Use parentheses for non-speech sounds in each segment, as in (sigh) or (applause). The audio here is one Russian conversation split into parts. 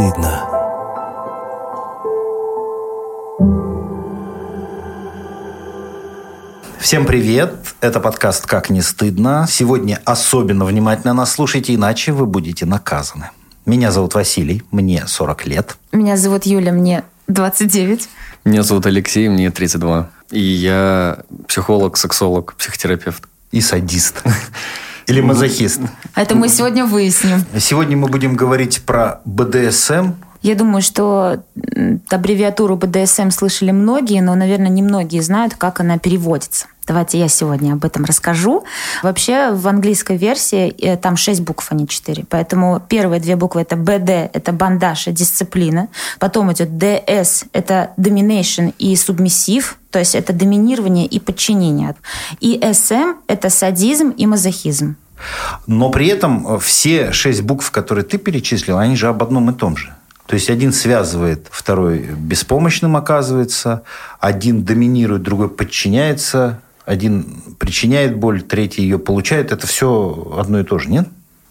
стыдно. Всем привет! Это подкаст «Как не стыдно». Сегодня особенно внимательно нас слушайте, иначе вы будете наказаны. Меня зовут Василий, мне 40 лет. Меня зовут Юля, мне 29. Меня зовут Алексей, мне 32. И я психолог, сексолог, психотерапевт. И садист. (laughs) Или мазохист. Это мы сегодня выясним. Сегодня мы будем говорить про БДСМ. Я думаю, что аббревиатуру БДСМ слышали многие, но, наверное, не многие знают, как она переводится. Давайте я сегодня об этом расскажу. Вообще в английской версии э, там 6 букв, а не 4. Поэтому первые две буквы это BD, это бандаж и дисциплина. Потом идет DS, это domination и submissive, то есть это доминирование и подчинение. И SM это садизм и мазохизм. Но при этом все шесть букв, которые ты перечислил, они же об одном и том же. То есть один связывает, второй беспомощным оказывается, один доминирует, другой подчиняется, один причиняет боль, третий ее получает. Это все одно и то же, нет?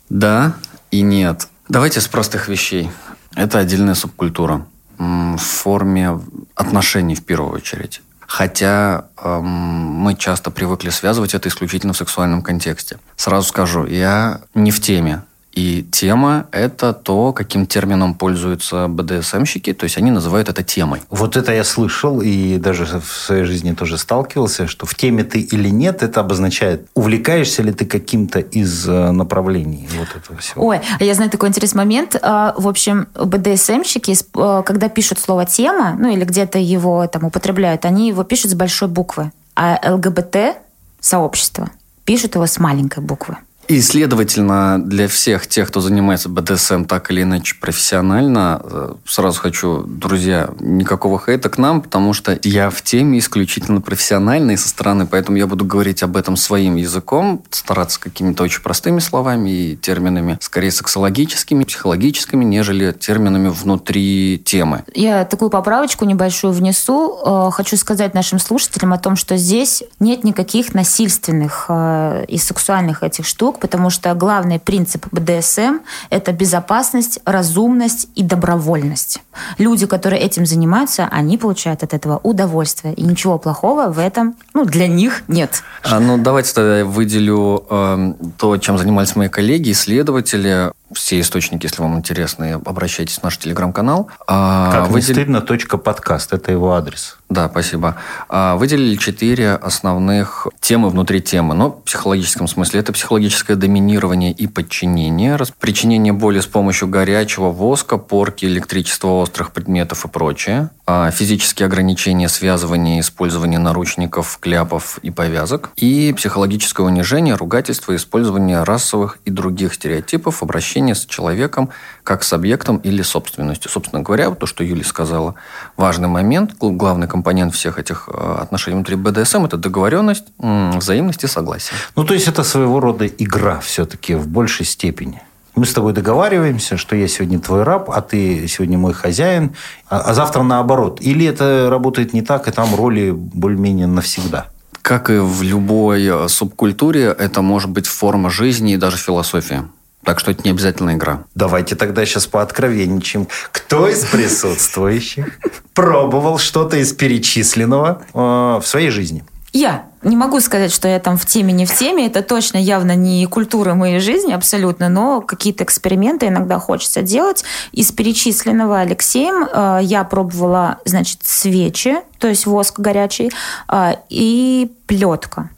Да и нет. Давайте с простых вещей. Это отдельная субкультура в форме отношений в первую очередь. Хотя эм, мы часто привыкли связывать это исключительно в сексуальном контексте. Сразу скажу, я не в теме и тема – это то, каким термином пользуются БДСМщики, то есть они называют это темой. Вот это я слышал и даже в своей жизни тоже сталкивался, что в теме ты или нет, это обозначает, увлекаешься ли ты каким-то из э, направлений вот этого всего. Ой, а я знаю такой интересный момент. А, в общем, БДСМщики, э, когда пишут слово «тема», ну или где-то его там употребляют, они его пишут с большой буквы, а ЛГБТ-сообщество пишут его с маленькой буквы. И, следовательно, для всех тех, кто занимается БДСМ так или иначе профессионально, э, сразу хочу, друзья, никакого хейта к нам, потому что я в теме исключительно профессиональной со стороны, поэтому я буду говорить об этом своим языком, стараться какими-то очень простыми словами и терминами, скорее сексологическими, психологическими, нежели терминами внутри темы. Я такую поправочку небольшую внесу. Э, хочу сказать нашим слушателям о том, что здесь нет никаких насильственных э, и сексуальных этих штук, потому что главный принцип БДСМ – это безопасность, разумность и добровольность. Люди, которые этим занимаются, они получают от этого удовольствие. И ничего плохого в этом ну, для них нет. А, ну, давайте тогда я выделю э, то, чем занимались мои коллеги, исследователи все источники, если вам интересно, обращайтесь в наш телеграм-канал. А, как Выдел... не стыдно, точка подкаст, это его адрес. Да, спасибо. А, выделили четыре основных темы внутри темы. Но в психологическом смысле это психологическое доминирование и подчинение, причинение боли с помощью горячего воска, порки, электричества острых предметов и прочее, а, физические ограничения связывания и использования наручников, кляпов и повязок, и психологическое унижение, ругательство, использование расовых и других стереотипов, обращение с человеком как с объектом или собственностью. Собственно говоря, то, что Юля сказала, важный момент, главный компонент всех этих э, отношений внутри БДСМ – это договоренность, взаимность и согласие. Ну, то есть, это своего рода игра все-таки в большей степени. Мы с тобой договариваемся, что я сегодня твой раб, а ты сегодня мой хозяин, а, а завтра наоборот. Или это работает не так, и там роли более-менее навсегда? Как и в любой э, субкультуре, это может быть форма жизни и даже философия. Так что это не обязательно игра. Давайте тогда сейчас пооткровенничаем. Кто из присутствующих пробовал что-то из перечисленного э, в своей жизни? Я. Не могу сказать, что я там в теме, не в теме. Это точно явно не культура моей жизни абсолютно, но какие-то эксперименты иногда хочется делать. Из перечисленного Алексеем э, я пробовала, значит, свечи, то есть воск горячий, э, и плетка.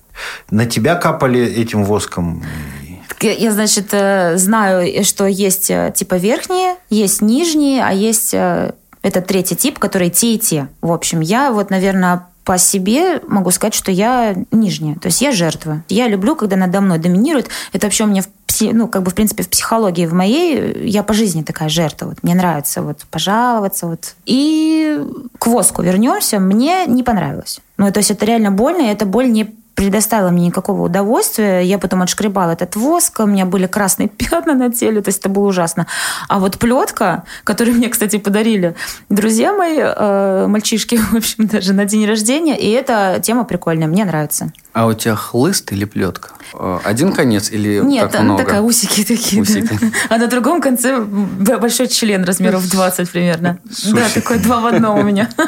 На тебя капали этим воском? Я, значит, э, знаю, что есть э, типа верхние, есть нижние, а есть э, это третий тип, который те и те. В общем, я вот, наверное, по себе могу сказать, что я нижняя. То есть я жертва. Я люблю, когда надо мной доминирует. Это вообще у меня в ну, как бы, в принципе, в психологии в моей, я по жизни такая жертва. Вот, мне нравится вот пожаловаться. Вот. И к воску вернемся. Мне не понравилось. Ну, то есть это реально больно, и эта боль не предоставила мне никакого удовольствия. Я потом отшкребала этот воск, у меня были красные (laughs) пятна на теле, то есть это было ужасно. А вот плетка, которую мне, кстати, подарили друзья мои, э, мальчишки, (laughs) в общем, даже на день рождения, и эта тема прикольная, мне нравится. А у тебя хлыст или плетка? Э, один конец или Нет, так много? такая, усики такие. да. Усики. А на другом конце большой член размеров 20 примерно. С Да, такой два в одном у меня. (laughs)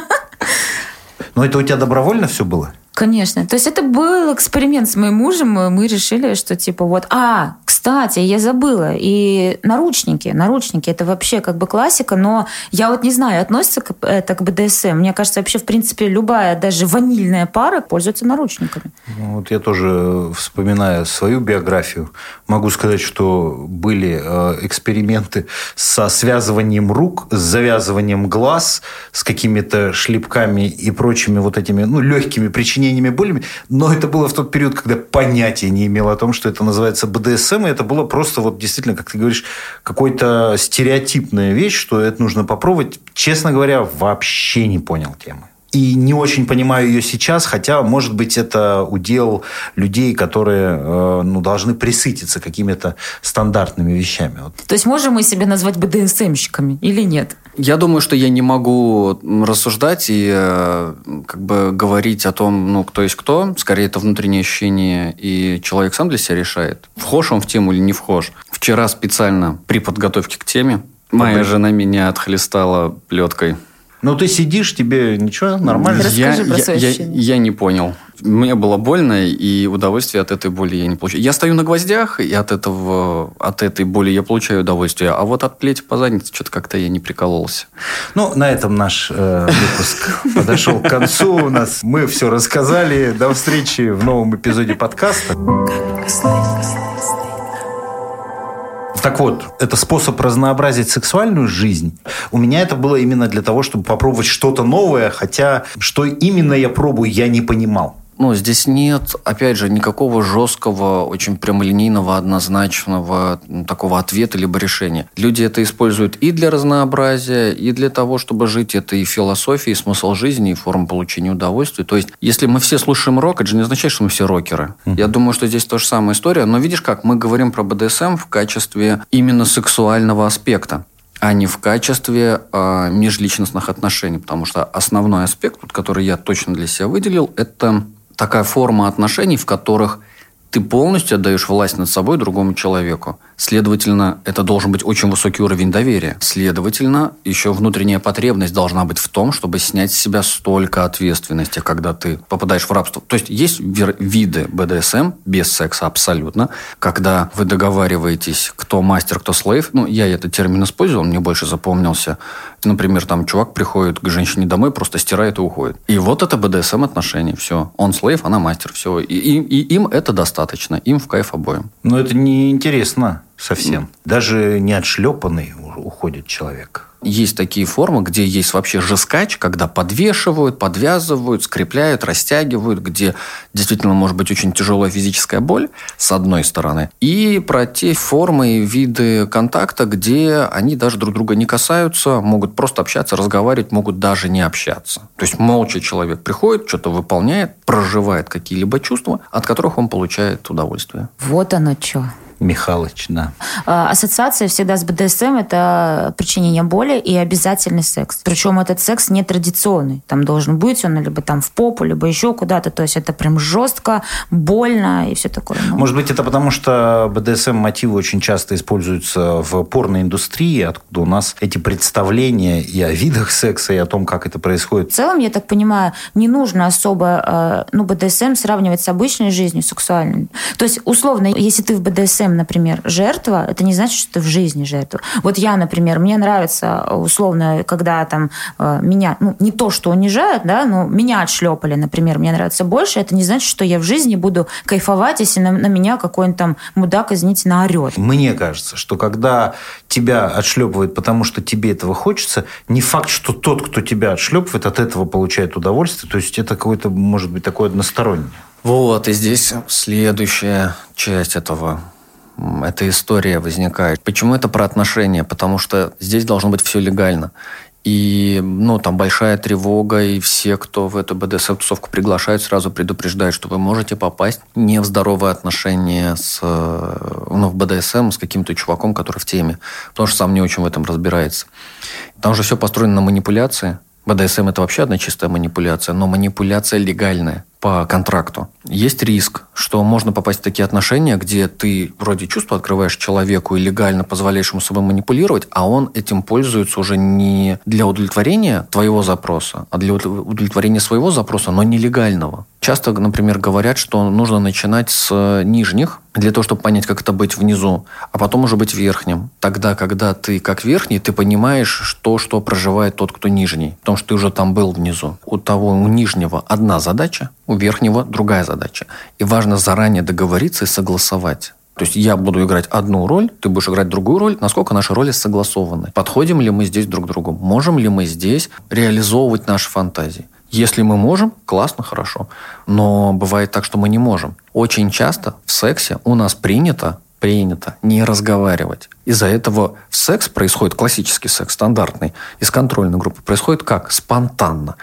Но это у тебя добровольно все было? Конечно. То есть это был эксперимент с моим мужем. Мы решили, что типа вот... А, кстати, я забыла. И наручники. Наручники. Это вообще как бы классика. Но я вот не знаю, относится к, это к БДСМ. Мне кажется, вообще, в принципе, любая, даже ванильная пара пользуется наручниками. Ну, Вот я тоже, вспоминая свою биографию, могу сказать, что были э, эксперименты со связыванием рук, с завязыванием глаз, с какими-то шлепками и прочими вот этими ну, легкими причинениями болями. Но это было в тот период, когда понятия не имел о том, что это называется БДСМ. И это было просто вот действительно, как ты говоришь, какой-то стереотипная вещь, что это нужно попробовать. Честно говоря, вообще не понял темы. И не очень понимаю ее сейчас, хотя, может быть, это удел людей, которые э, ну, должны присытиться какими-то стандартными вещами. Вот. То есть можем мы себя назвать БДСМщиками или нет? Я думаю, что я не могу рассуждать и э, как бы говорить о том, ну, кто есть кто. Скорее, это внутреннее ощущение, и человек сам для себя решает, вхож он в тему или не вхож. Вчера специально при подготовке к теме моя жена меня отхлестала плеткой. Ну, ты сидишь, тебе ничего, нормально? Расскажи я, про я- свои я- ощущения. я не понял. Мне было больно, и удовольствия от этой боли я не получаю. Я стою на гвоздях, и от, этого, от этой боли я получаю удовольствие. А вот от плети по заднице что-то как-то я не прикололся. Ну, на этом наш э, выпуск (laughs) подошел к концу. У нас мы все рассказали. До встречи в новом эпизоде подкаста. Так вот, это способ разнообразить сексуальную жизнь. У меня это было именно для того, чтобы попробовать что-то новое, хотя что именно я пробую, я не понимал. Ну, здесь нет, опять же, никакого жесткого, очень прямолинейного, однозначного такого ответа либо решения. Люди это используют и для разнообразия, и для того, чтобы жить. Это и философия, и смысл жизни, и форма получения удовольствия. То есть, если мы все слушаем рок, это же не означает, что мы все рокеры. Я думаю, что здесь то же самая история. Но видишь как, мы говорим про БДСМ в качестве именно сексуального аспекта а не в качестве э, межличностных отношений. Потому что основной аспект, который я точно для себя выделил, это такая форма отношений, в которых ты полностью отдаешь власть над собой другому человеку. Следовательно, это должен быть очень высокий уровень доверия. Следовательно, еще внутренняя потребность должна быть в том, чтобы снять с себя столько ответственности, когда ты попадаешь в рабство. То есть есть виды БДСМ без секса абсолютно, когда вы договариваетесь, кто мастер, кто слейв. Ну, я этот термин использовал, мне больше запомнился. Например, там чувак приходит к женщине домой, просто стирает и уходит. И вот это БДСМ отношения. Все. Он слейв, она мастер. Все. И, и- и им это достаточно. Им в кайф обоим. Но это неинтересно совсем. Даже не отшлепанный уходит человек. Есть такие формы, где есть вообще жескач, когда подвешивают, подвязывают, скрепляют, растягивают, где действительно может быть очень тяжелая физическая боль, с одной стороны. И про те формы и виды контакта, где они даже друг друга не касаются, могут просто общаться, разговаривать, могут даже не общаться. То есть молча человек приходит, что-то выполняет, проживает какие-либо чувства, от которых он получает удовольствие. Вот оно что. Михалыч, да. А, Ассоциация всегда с БДСМ – это причинение боли и обязательный секс. Причем этот секс не традиционный. Там должен быть он либо там в попу, либо еще куда-то. То есть это прям жестко, больно и все такое. Ну, Может быть, это потому, что БДСМ-мотивы очень часто используются в порноиндустрии, откуда у нас эти представления и о видах секса, и о том, как это происходит. В целом, я так понимаю, не нужно особо э, ну, БДСМ сравнивать с обычной жизнью сексуальной. То есть, условно, если ты в БДСМ, например, жертва, это не значит, что ты в жизни жертва. Вот я, например, мне нравится, условно, когда там э, меня, ну, не то, что унижают, да, но меня отшлепали, например, мне нравится больше, это не значит, что я в жизни буду кайфовать, если на, на меня какой-нибудь там мудак, извините, наорет. Мне кажется, что когда тебя отшлепывают, потому что тебе этого хочется, не факт, что тот, кто тебя отшлепывает, от этого получает удовольствие. То есть это какое-то, может быть, такое одностороннее. Вот, и здесь следующая часть этого эта история возникает. Почему это про отношения? Потому что здесь должно быть все легально. И, ну, там большая тревога, и все, кто в эту БДСМ-тусовку приглашают, сразу предупреждают, что вы можете попасть не в здоровые отношения с, э, ну, в БДСМ с каким-то чуваком, который в теме, потому что сам не очень в этом разбирается. Там же все построено на манипуляции. БДСМ – это вообще одна чистая манипуляция, но манипуляция легальная по контракту. Есть риск, что можно попасть в такие отношения, где ты вроде чувства открываешь человеку и легально позволяешь ему собой манипулировать, а он этим пользуется уже не для удовлетворения твоего запроса, а для удовлетворения своего запроса, но нелегального. Часто, например, говорят, что нужно начинать с нижних, для того, чтобы понять, как это быть внизу, а потом уже быть верхним. Тогда, когда ты как верхний, ты понимаешь, что, что проживает тот, кто нижний. Потому что ты уже там был внизу. У того, у нижнего одна задача, верхнего другая задача. И важно заранее договориться и согласовать. То есть я буду играть одну роль, ты будешь играть другую роль, насколько наши роли согласованы. Подходим ли мы здесь друг к другу? Можем ли мы здесь реализовывать наши фантазии? Если мы можем, классно, хорошо. Но бывает так, что мы не можем. Очень часто в сексе у нас принято принято не разговаривать. Из-за этого в секс происходит, классический секс, стандартный, из контрольной группы, происходит как? Спонтанно.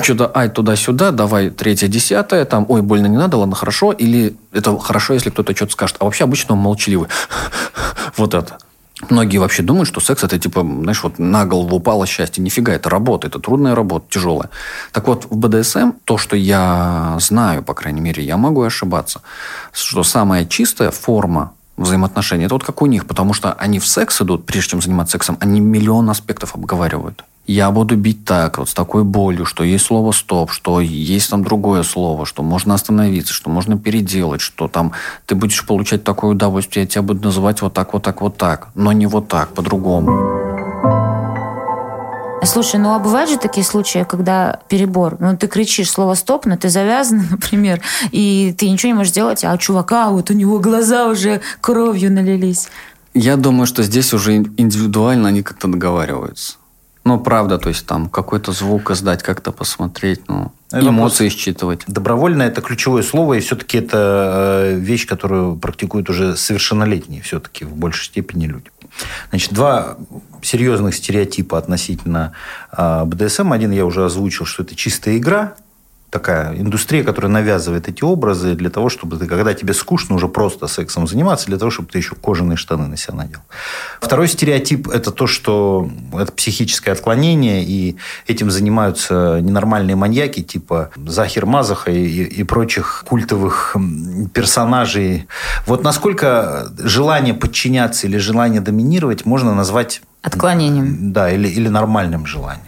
Что-то, ай, туда-сюда, давай третье, десятое, там, ой, больно не надо, ладно, хорошо. Или это хорошо, если кто-то что-то скажет. А вообще обычно он молчаливый. (laughs) вот это. Многие вообще думают, что секс это типа, знаешь, вот на голову упало счастье. Нифига, это работа, это трудная работа, тяжелая. Так вот, в БДСМ, то, что я знаю, по крайней мере, я могу ошибаться, что самая чистая форма взаимоотношений, это вот как у них, потому что они в секс идут, прежде чем заниматься сексом, они миллион аспектов обговаривают я буду бить так, вот с такой болью, что есть слово «стоп», что есть там другое слово, что можно остановиться, что можно переделать, что там ты будешь получать такое удовольствие, я тебя буду называть вот так, вот так, вот так, но не вот так, по-другому. Слушай, ну а бывают же такие случаи, когда перебор, ну ты кричишь слово «стоп», но ты завязан, (laughs) например, и ты ничего не можешь делать, а у чувака вот у него глаза уже кровью налились. Я думаю, что здесь уже индивидуально они как-то договариваются. Ну, правда, то есть там какой-то звук издать, как-то посмотреть, ну, это эмоции считывать. Добровольно – это ключевое слово, и все-таки это э, вещь, которую практикуют уже совершеннолетние все-таки в большей степени люди. Значит, два серьезных стереотипа относительно э, БДСМ. Один я уже озвучил, что это чистая игра, такая индустрия, которая навязывает эти образы для того, чтобы ты, когда тебе скучно уже просто сексом заниматься, для того, чтобы ты еще кожаные штаны на себя надел. Второй стереотип – это то, что это психическое отклонение, и этим занимаются ненормальные маньяки, типа Захир Мазаха и, и прочих культовых персонажей. Вот насколько желание подчиняться или желание доминировать можно назвать Отклонением. Да, или, или нормальным желанием.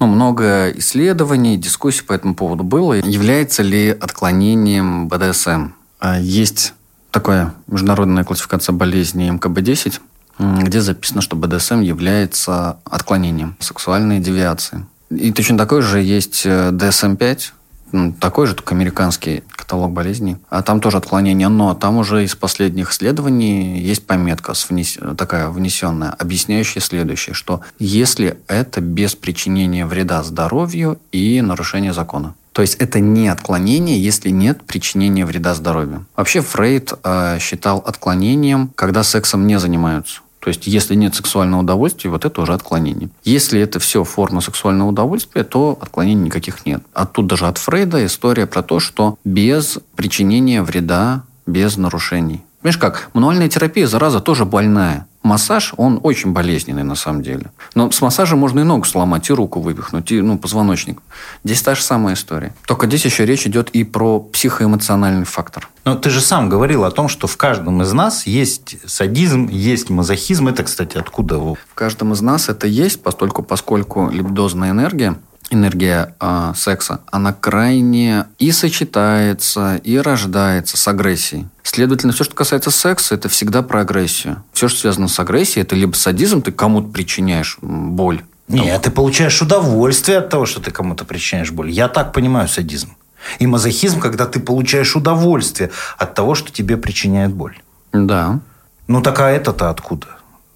Ну, много исследований, дискуссий по этому поводу было. Является ли отклонением БДСМ? А, есть такая международная классификация болезней МКБ-10, где записано, что БДСМ является отклонением сексуальной девиации. И точно такой же есть DSM-5, э, такой же, только американский каталог болезней. А там тоже отклонение, но там уже из последних исследований есть пометка внес... такая внесенная, объясняющая следующее, что если это без причинения вреда здоровью и нарушения закона. То есть это не отклонение, если нет причинения вреда здоровью. Вообще Фрейд э, считал отклонением, когда сексом не занимаются. То есть, если нет сексуального удовольствия, вот это уже отклонение. Если это все форма сексуального удовольствия, то отклонений никаких нет. А тут даже от Фрейда история про то, что без причинения вреда, без нарушений. Понимаешь как? Мануальная терапия, зараза, тоже больная. Массаж, он очень болезненный на самом деле. Но с массажем можно и ногу сломать, и руку вывихнуть, и ну, позвоночник. Здесь та же самая история. Только здесь еще речь идет и про психоэмоциональный фактор. Но ты же сам говорил о том, что в каждом из нас есть садизм, есть мазохизм. Это, кстати, откуда? В каждом из нас это есть, поскольку, поскольку либидозная энергия энергия э, секса, она крайне и сочетается, и рождается с агрессией. Следовательно, все, что касается секса, это всегда про агрессию. Все, что связано с агрессией, это либо садизм, ты кому-то причиняешь боль. Нет, ты получаешь удовольствие от того, что ты кому-то причиняешь боль. Я так понимаю садизм. И мазохизм, когда ты получаешь удовольствие от того, что тебе причиняет боль. Да. Ну, такая это-то откуда?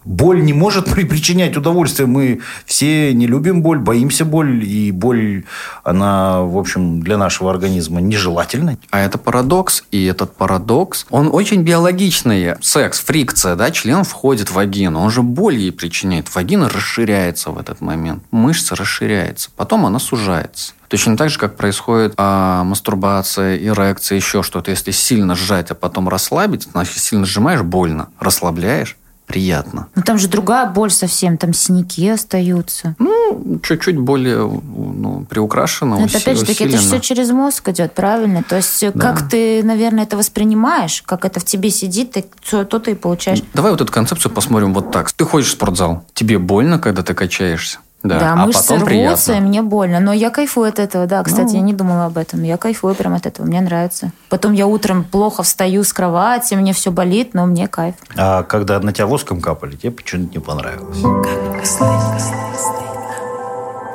Боль не может (laughs) причинять удовольствие. Мы все не любим боль, боимся боль. И боль, она, в общем, для нашего организма нежелательна. А это парадокс. И этот парадокс, он очень биологичный. Секс, фрикция, да, член входит в вагину. Он же боль ей причиняет. Вагина расширяется в этот момент. Мышца расширяется. Потом она сужается. Точно так же, как происходит а, мастурбация, эрекция, еще что-то. Если сильно сжать, а потом расслабить, значит, сильно сжимаешь, больно. Расслабляешь, приятно. Но там же другая боль совсем, там синяки остаются. Ну, чуть-чуть более ну, приукрашено. Это опять же таки, это все через мозг идет, правильно? То есть, да. как ты, наверное, это воспринимаешь, как это в тебе сидит, ты, то, то ты и получаешь. Давай вот эту концепцию посмотрим вот так. Ты ходишь в спортзал, тебе больно, когда ты качаешься? Да, да а мышцы потом рвутся, приятно. и мне больно. Но я кайфую от этого, да. Кстати, ну. я не думала об этом. Я кайфую прям от этого, мне нравится. Потом я утром плохо встаю с кровати, мне все болит, но мне кайф. А когда на тебя воском капали, тебе почему-то не понравилось?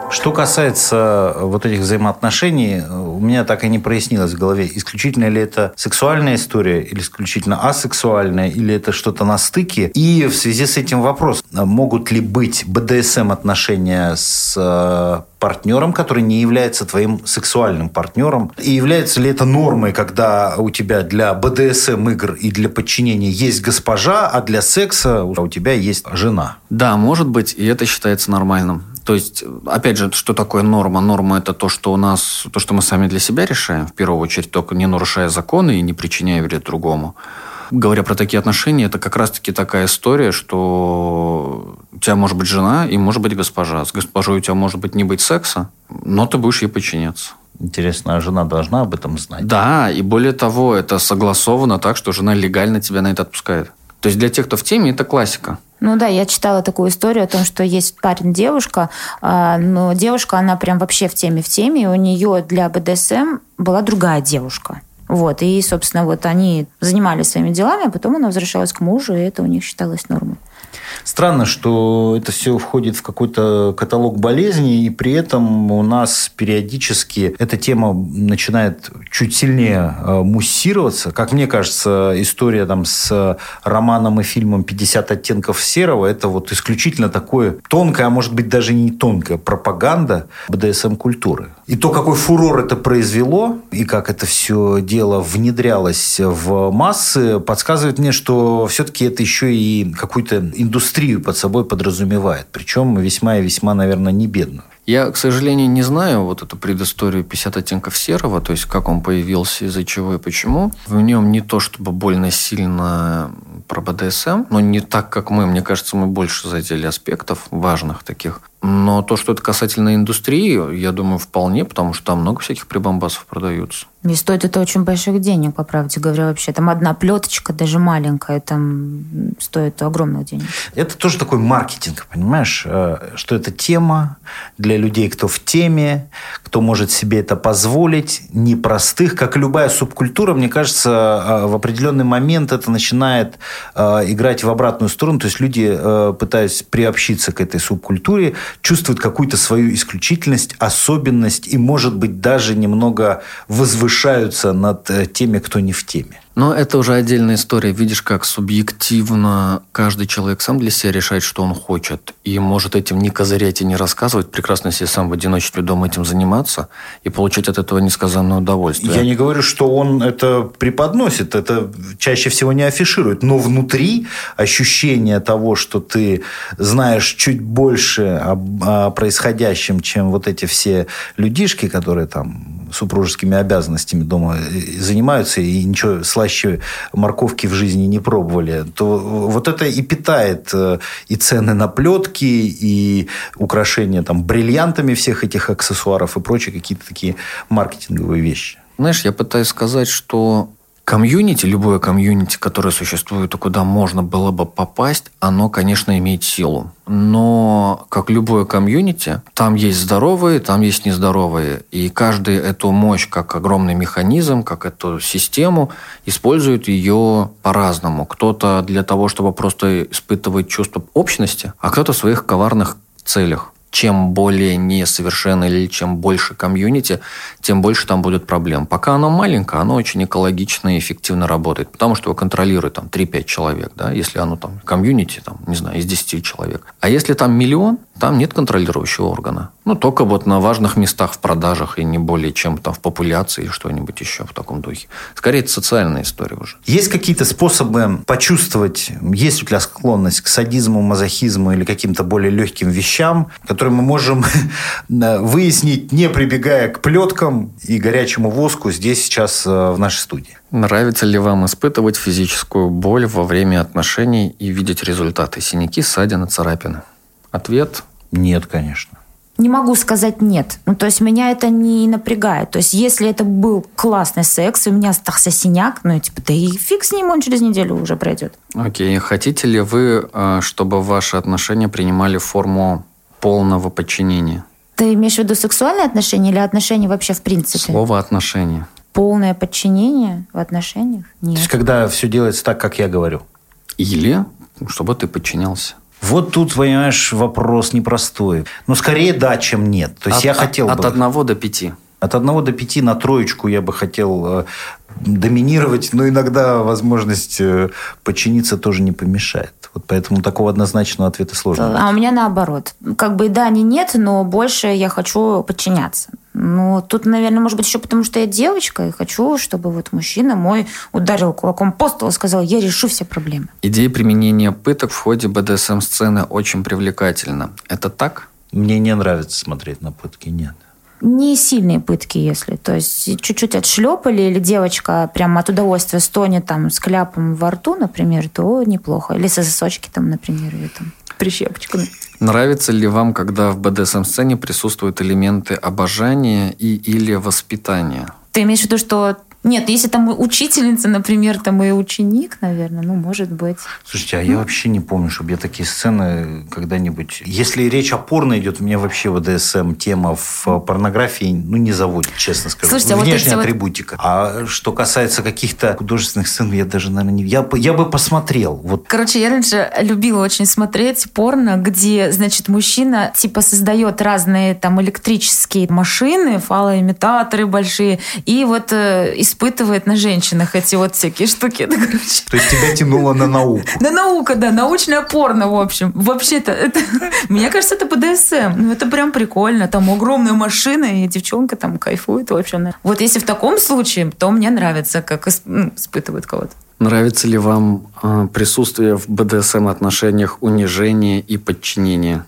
Что касается вот этих взаимоотношений, у меня так и не прояснилось в голове, исключительно ли это сексуальная история, или исключительно асексуальная, или это что-то на стыке. И в связи с этим вопрос, могут ли быть БДСМ-отношения с э, партнером, который не является твоим сексуальным партнером? И является ли это нормой, когда у тебя для БДСМ игр и для подчинения есть госпожа, а для секса у тебя есть жена? Да, может быть, и это считается нормальным. То есть, опять же, что такое норма? Норма – это то, что у нас, то, что мы сами для себя решаем, в первую очередь, только не нарушая законы и не причиняя вред другому. Говоря про такие отношения, это как раз-таки такая история, что у тебя может быть жена и может быть госпожа. С госпожой у тебя может быть не быть секса, но ты будешь ей подчиняться. Интересно, а жена должна об этом знать? Да, и более того, это согласовано так, что жена легально тебя на это отпускает. То есть для тех, кто в теме, это классика. Ну да, я читала такую историю о том, что есть парень-девушка, а, но девушка, она прям вообще в теме, в теме, и у нее для БДСМ была другая девушка. Вот, и, собственно, вот они занимались своими делами, а потом она возвращалась к мужу, и это у них считалось нормой. Странно, что это все входит в какой-то каталог болезней, и при этом у нас периодически эта тема начинает чуть сильнее э, муссироваться. Как мне кажется, история там с романом и фильмом «50 оттенков серого» – это вот исключительно такое тонкое, а может быть даже не тонкая пропаганда БДСМ-культуры. И то, какой фурор это произвело, и как это все дело внедрялось в массы, подсказывает мне, что все-таки это еще и какую-то индустрию под собой подразумевает. Причем весьма и весьма, наверное, не бедную. Я, к сожалению, не знаю вот эту предысторию 50 оттенков серого, то есть как он появился, из-за чего и почему. В нем не то чтобы больно сильно про БДСМ, но не так, как мы. Мне кажется, мы больше задели аспектов важных таких. Но то, что это касательно индустрии, я думаю, вполне, потому что там много всяких прибамбасов продаются. И стоит это очень больших денег, по правде говоря, вообще. Там одна плеточка, даже маленькая, там стоит огромных денег. Это тоже такой маркетинг, понимаешь? Э, что это тема для людей, кто в теме, кто может себе это позволить, непростых. Как и любая субкультура, мне кажется, э, в определенный момент это начинает э, играть в обратную сторону. То есть люди, пытаясь приобщиться к этой субкультуре, чувствуют какую-то свою исключительность, особенность и, может быть, даже немного возвышаются над э, теми, кто не в теме. Но это уже отдельная история. Видишь, как субъективно каждый человек сам для себя решает, что он хочет. И может этим не козырять и не рассказывать, прекрасно себе сам в одиночестве дома этим заниматься и получать от этого несказанное удовольствие. Я не говорю, что он это преподносит, это чаще всего не афиширует. Но внутри ощущение того, что ты знаешь чуть больше о, о происходящем, чем вот эти все людишки, которые там супружескими обязанностями дома э, занимаются и ничего слаще морковки в жизни не пробовали, то вот это и питает э, и цены на плетки, и украшения там бриллиантами всех этих аксессуаров и прочие какие-то такие маркетинговые вещи. Знаешь, я пытаюсь сказать, что Комьюнити, любое комьюнити, которое существует и куда можно было бы попасть, оно, конечно, имеет силу. Но, как любое комьюнити, там есть здоровые, там есть нездоровые. И каждый эту мощь, как огромный механизм, как эту систему, использует ее по-разному. Кто-то для того, чтобы просто испытывать чувство общности, а кто-то в своих коварных целях. Чем более несовершенно или чем больше комьюнити, тем больше там будет проблем. Пока оно маленькое, оно очень экологично и эффективно работает, потому что его контролирует там 3-5 человек, да, если оно там комьюнити, там, не знаю, из 10 человек. А если там миллион, там нет контролирующего органа. Ну, только вот на важных местах в продажах и не более чем там в популяции или что-нибудь еще в таком духе. Скорее, это социальная история уже. Есть какие-то способы почувствовать, есть у тебя склонность к садизму, мазохизму или каким-то более легким вещам, которые мы можем (laughs) выяснить, не прибегая к плеткам и горячему воску здесь сейчас э, в нашей студии? Нравится ли вам испытывать физическую боль во время отношений и видеть результаты? Синяки, ссадины, царапины? Ответ – нет, конечно. Не могу сказать нет. Ну, то есть меня это не напрягает. То есть если это был классный секс, и у меня остался синяк, ну, типа, да и фиг с ним, он через неделю уже пройдет. Окей. Хотите ли вы, э, чтобы ваши отношения принимали форму полного подчинения? Ты имеешь в виду сексуальные отношения или отношения вообще в принципе? Слово отношения. Полное подчинение в отношениях? Нет. То есть когда все делается так, как я говорю? Или чтобы ты подчинялся. Вот тут, понимаешь, вопрос непростой. Но скорее да, чем нет. То есть от, я хотел от бы... одного до пяти. От одного до пяти на троечку я бы хотел э, доминировать, но иногда возможность э, подчиниться тоже не помешает. Вот поэтому такого однозначного ответа сложно. А у меня наоборот. Как бы да, не нет, но больше я хочу подчиняться. Ну, тут, наверное, может быть, еще потому, что я девочка и хочу, чтобы вот мужчина мой ударил кулаком по столу и сказал, я решу все проблемы. Идея применения пыток в ходе БДСМ-сцены очень привлекательна. Это так? Мне не нравится смотреть на пытки, нет не сильные пытки, если. То есть чуть-чуть отшлепали, или девочка прямо от удовольствия стонет там с кляпом во рту, например, то неплохо. Или сосочки там, например, или там прищепочками. Нравится ли вам, когда в БДСМ-сцене присутствуют элементы обожания и или воспитания? Ты имеешь в виду, что нет, если там учительница, например, там и ученик, наверное, ну, может быть. Слушайте, а я вообще не помню, чтобы я такие сцены когда-нибудь... Если речь о порно идет, у меня вообще ВДСМ тема в порнографии, ну, не заводит, честно скажу. Слушайте, а Внешняя вот атрибутика. Вот... А что касается каких-то художественных сцен, я даже, наверное, не... Я, я бы посмотрел. Вот. Короче, я раньше любила очень смотреть порно, где, значит, мужчина типа создает разные там электрические машины, фалоимитаторы большие, и вот э, испытывает на женщинах эти вот всякие штуки. (laughs) Это, короче. То есть тебя тянуло на науку? На наука, да, научное порно, в общем. Вообще-то, это, (laughs) мне кажется, это БДСМ. Ну, это прям прикольно. Там огромная машина, и девчонка там кайфует вообще. Вот если в таком случае, то мне нравится, как ну, испытывают кого-то. Нравится ли вам э, присутствие в БДСМ отношениях унижения и подчинения?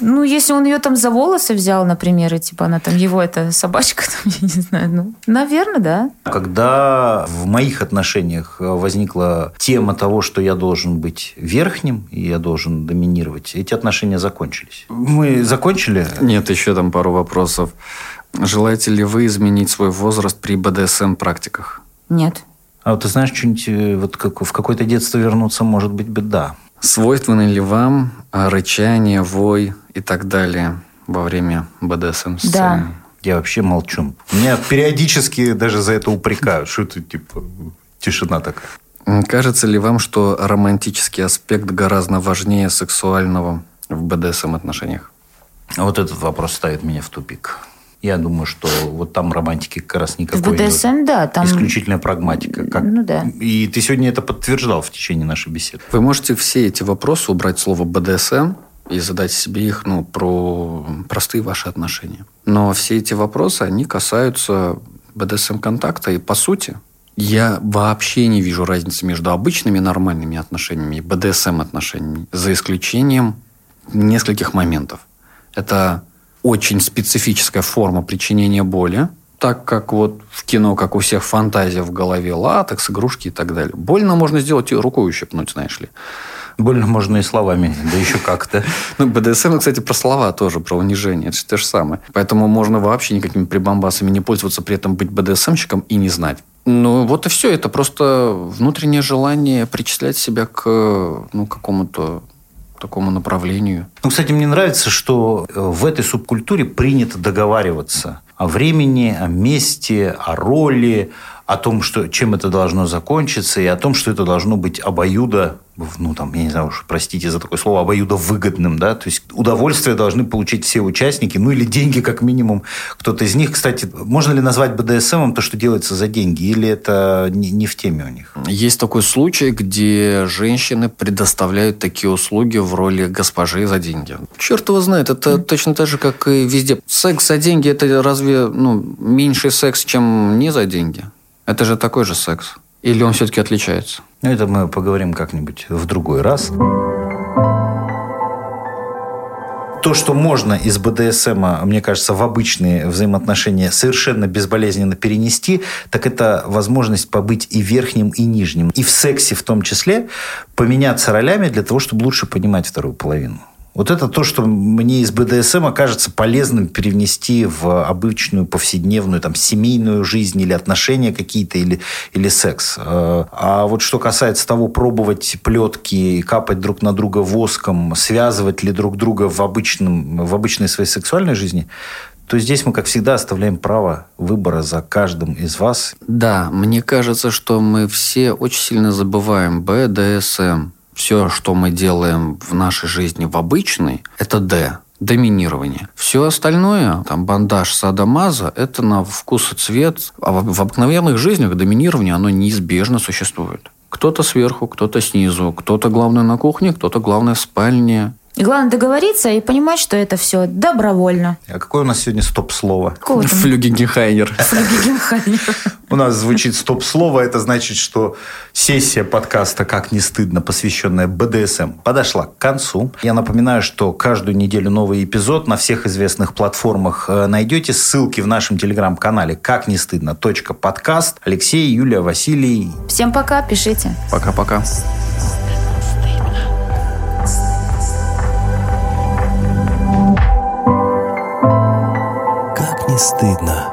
Ну, если он ее там за волосы взял, например, и типа она там его, это собачка, (laughs) там, я не знаю, ну, наверное, да. Когда в моих отношениях возникла тема того, что я должен быть верхним, и я должен доминировать, эти отношения закончились. Мы закончили? Нет, еще там пару вопросов. Желаете ли вы изменить свой возраст при БДСМ-практиках? Нет. А вот ты знаешь, что-нибудь э, вот как, в какое-то детство вернуться, может быть, беда. Свойственны ли вам рычание, вой и так далее во время БДСМ-сцены? Да. Я вообще молчу. Меня периодически даже за это упрекают. Что это, типа, тишина такая. Кажется ли вам, что романтический аспект гораздо важнее сексуального в БДСМ-отношениях? Вот этот вопрос ставит меня в тупик. Я думаю, что вот там романтики как раз никакой В БДСМ, нет. да. Там... Исключительная прагматика. Как... Ну да. И ты сегодня это подтверждал в течение нашей беседы. Вы можете все эти вопросы убрать слово БДСМ и задать себе их ну, про простые ваши отношения. Но все эти вопросы, они касаются БДСМ-контакта. И по сути, я вообще не вижу разницы между обычными нормальными отношениями и БДСМ-отношениями, за исключением нескольких моментов. Это очень специфическая форма причинения боли, так как вот в кино, как у всех фантазия в голове, латекс, игрушки и так далее. Больно можно сделать и рукой ущипнуть, знаешь ли. Больно можно и словами, да еще как-то. (laughs) Ну, БДСМ, кстати, про слова тоже, про унижение. Это же то же самое. Поэтому можно вообще никакими прибамбасами не пользоваться, при этом быть БДСМщиком и не знать. Ну, вот и все. Это просто внутреннее желание причислять себя к ну, какому-то такому направлению. Ну, кстати, мне нравится, что э, в этой субкультуре принято договариваться о времени, о месте, о роли, о том, что, чем это должно закончиться, и о том, что это должно быть обоюдо ну, там, я не знаю уж, простите за такое слово, обоюдовыгодным, да, то есть удовольствие должны получить все участники, ну, или деньги, как минимум, кто-то из них. Кстати, можно ли назвать БДСМом то, что делается за деньги, или это не, не в теме у них? Есть такой случай, где женщины предоставляют такие услуги в роли госпожи за деньги. Черт его знает, это точно так же, как и везде. Секс за деньги – это разве ну, меньший секс, чем не за деньги? Это же такой же секс. Или он все-таки отличается? Ну, это мы поговорим как-нибудь в другой раз. То, что можно из БДСМ, мне кажется, в обычные взаимоотношения совершенно безболезненно перенести, так это возможность побыть и верхним, и нижним. И в сексе в том числе поменяться ролями для того, чтобы лучше понимать вторую половину. Вот это то, что мне из БДСМ окажется полезным перенести в обычную повседневную там, семейную жизнь или отношения какие-то, или, или секс. Э, а вот что касается того, пробовать плетки, капать друг на друга воском, связывать ли друг друга в, обычном, в обычной своей сексуальной жизни, то здесь мы, как всегда, оставляем право выбора за каждым из вас. Да, мне кажется, что мы все очень сильно забываем БДСМ все, что мы делаем в нашей жизни в обычной, это Д доминирование. Все остальное, там, бандаж, садомаза, это на вкус и цвет. А в, в обыкновенных жизнях доминирование, оно неизбежно существует. Кто-то сверху, кто-то снизу, кто-то главный на кухне, кто-то главный в спальне. Главное договориться и понимать, что это все добровольно. А какое у нас сегодня стоп-слово? Флюгегенхайнер. Флюгегенхайнер. У нас звучит стоп-слово. Это значит, что сессия подкаста «Как не стыдно», посвященная БДСМ, подошла к концу. Я напоминаю, что каждую неделю новый эпизод на всех известных платформах э, найдете. Ссылки в нашем телеграм-канале «Как не стыдно. Подкаст». Алексей, Юлия, Василий. Всем пока, пишите. Пока-пока. Стыдно.